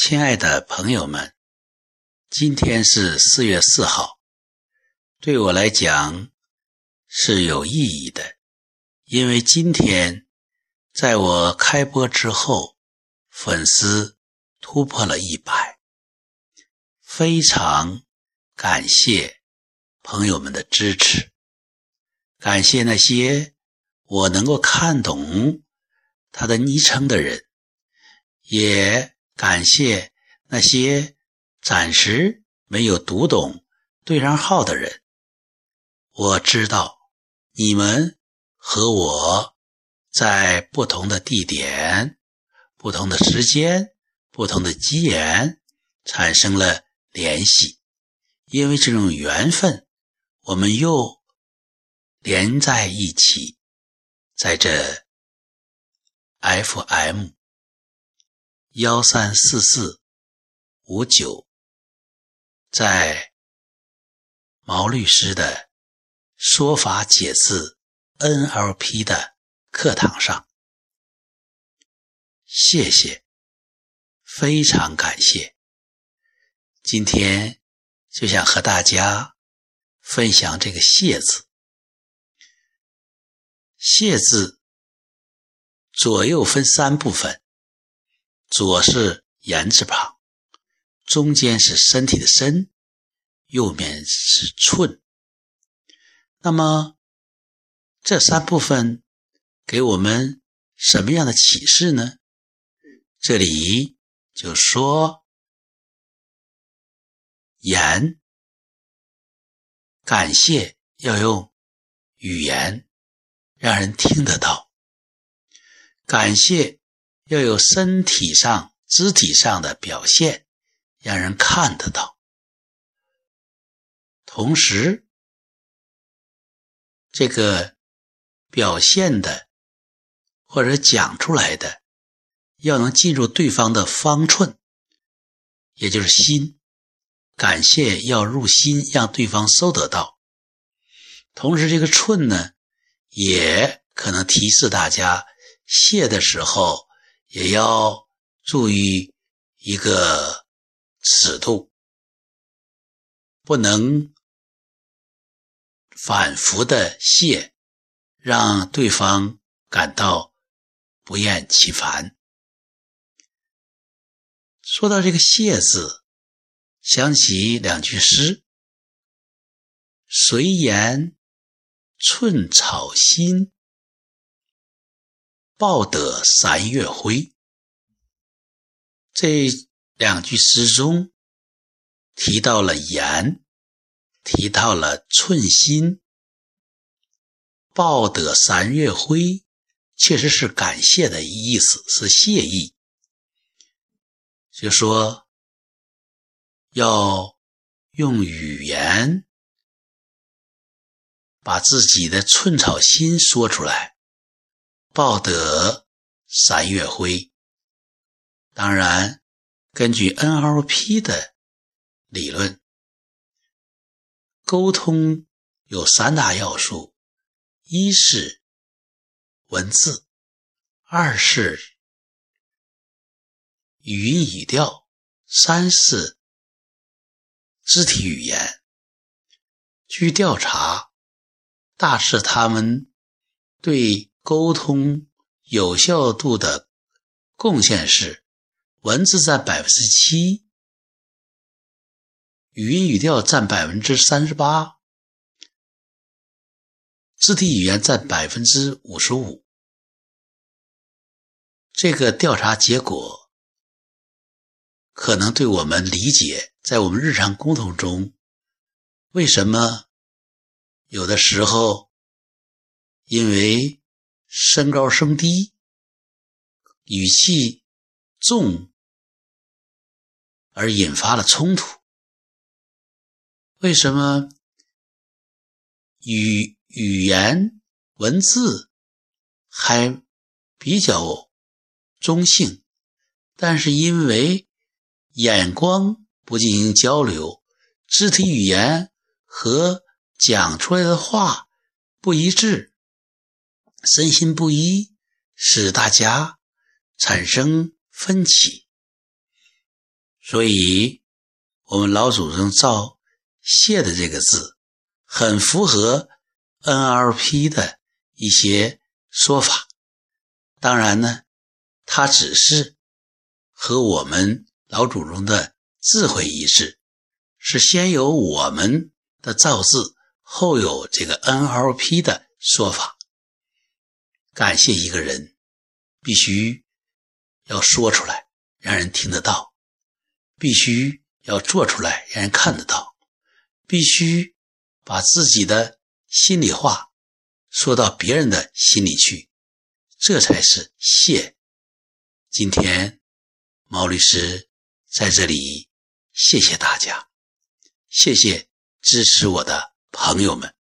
亲爱的朋友们，今天是四月四号，对我来讲是有意义的，因为今天在我开播之后，粉丝突破了一百，非常感谢朋友们的支持，感谢那些我能够看懂他的昵称的人，也。感谢那些暂时没有读懂对上号的人。我知道你们和我在不同的地点、不同的时间、不同的机缘产生了联系，因为这种缘分，我们又连在一起，在这 FM。幺三四四五九，在毛律师的说法解字 NLP 的课堂上，谢谢，非常感谢。今天就想和大家分享这个“谢”字，“谢”字左右分三部分。左是言字旁，中间是身体的身，右面是寸。那么这三部分给我们什么样的启示呢？这里就说言感谢要用语言让人听得到，感谢。要有身体上、肢体上的表现，让人看得到。同时，这个表现的或者讲出来的，要能进入对方的方寸，也就是心。感谢要入心，让对方收得到。同时，这个寸呢，也可能提示大家谢的时候。也要注意一个尺度，不能反复的谢，让对方感到不厌其烦。说到这个“谢”字，想起两句诗：“随言寸草心。”报得三月晖，这两句诗中提到了言，提到了寸心。报得三月晖，确实是感谢的意思，是谢意。就说要用语言把自己的寸草心说出来。报得三月晖。当然，根据 NLP 的理论，沟通有三大要素：一是文字，二是语音语调，三是肢体语言。据调查，大致他们对。沟通有效度的贡献是：文字占百分之七，语音语调占百分之三十八，肢体语言占百分之五十五。这个调查结果可能对我们理解，在我们日常沟通中，为什么有的时候因为。身高升低，语气重，而引发了冲突。为什么语语言文字还比较中性，但是因为眼光不进行交流，肢体语言和讲出来的话不一致？身心不一，使大家产生分歧。所以，我们老祖宗造“谢”的这个字，很符合 NLP 的一些说法。当然呢，它只是和我们老祖宗的智慧一致，是先有我们的造字，后有这个 NLP 的说法。感谢一个人，必须要说出来，让人听得到。必须要做出来，让人看得到；必须把自己的心里话说到别人的心里去，这才是谢。今天毛律师在这里谢谢大家，谢谢支持我的朋友们。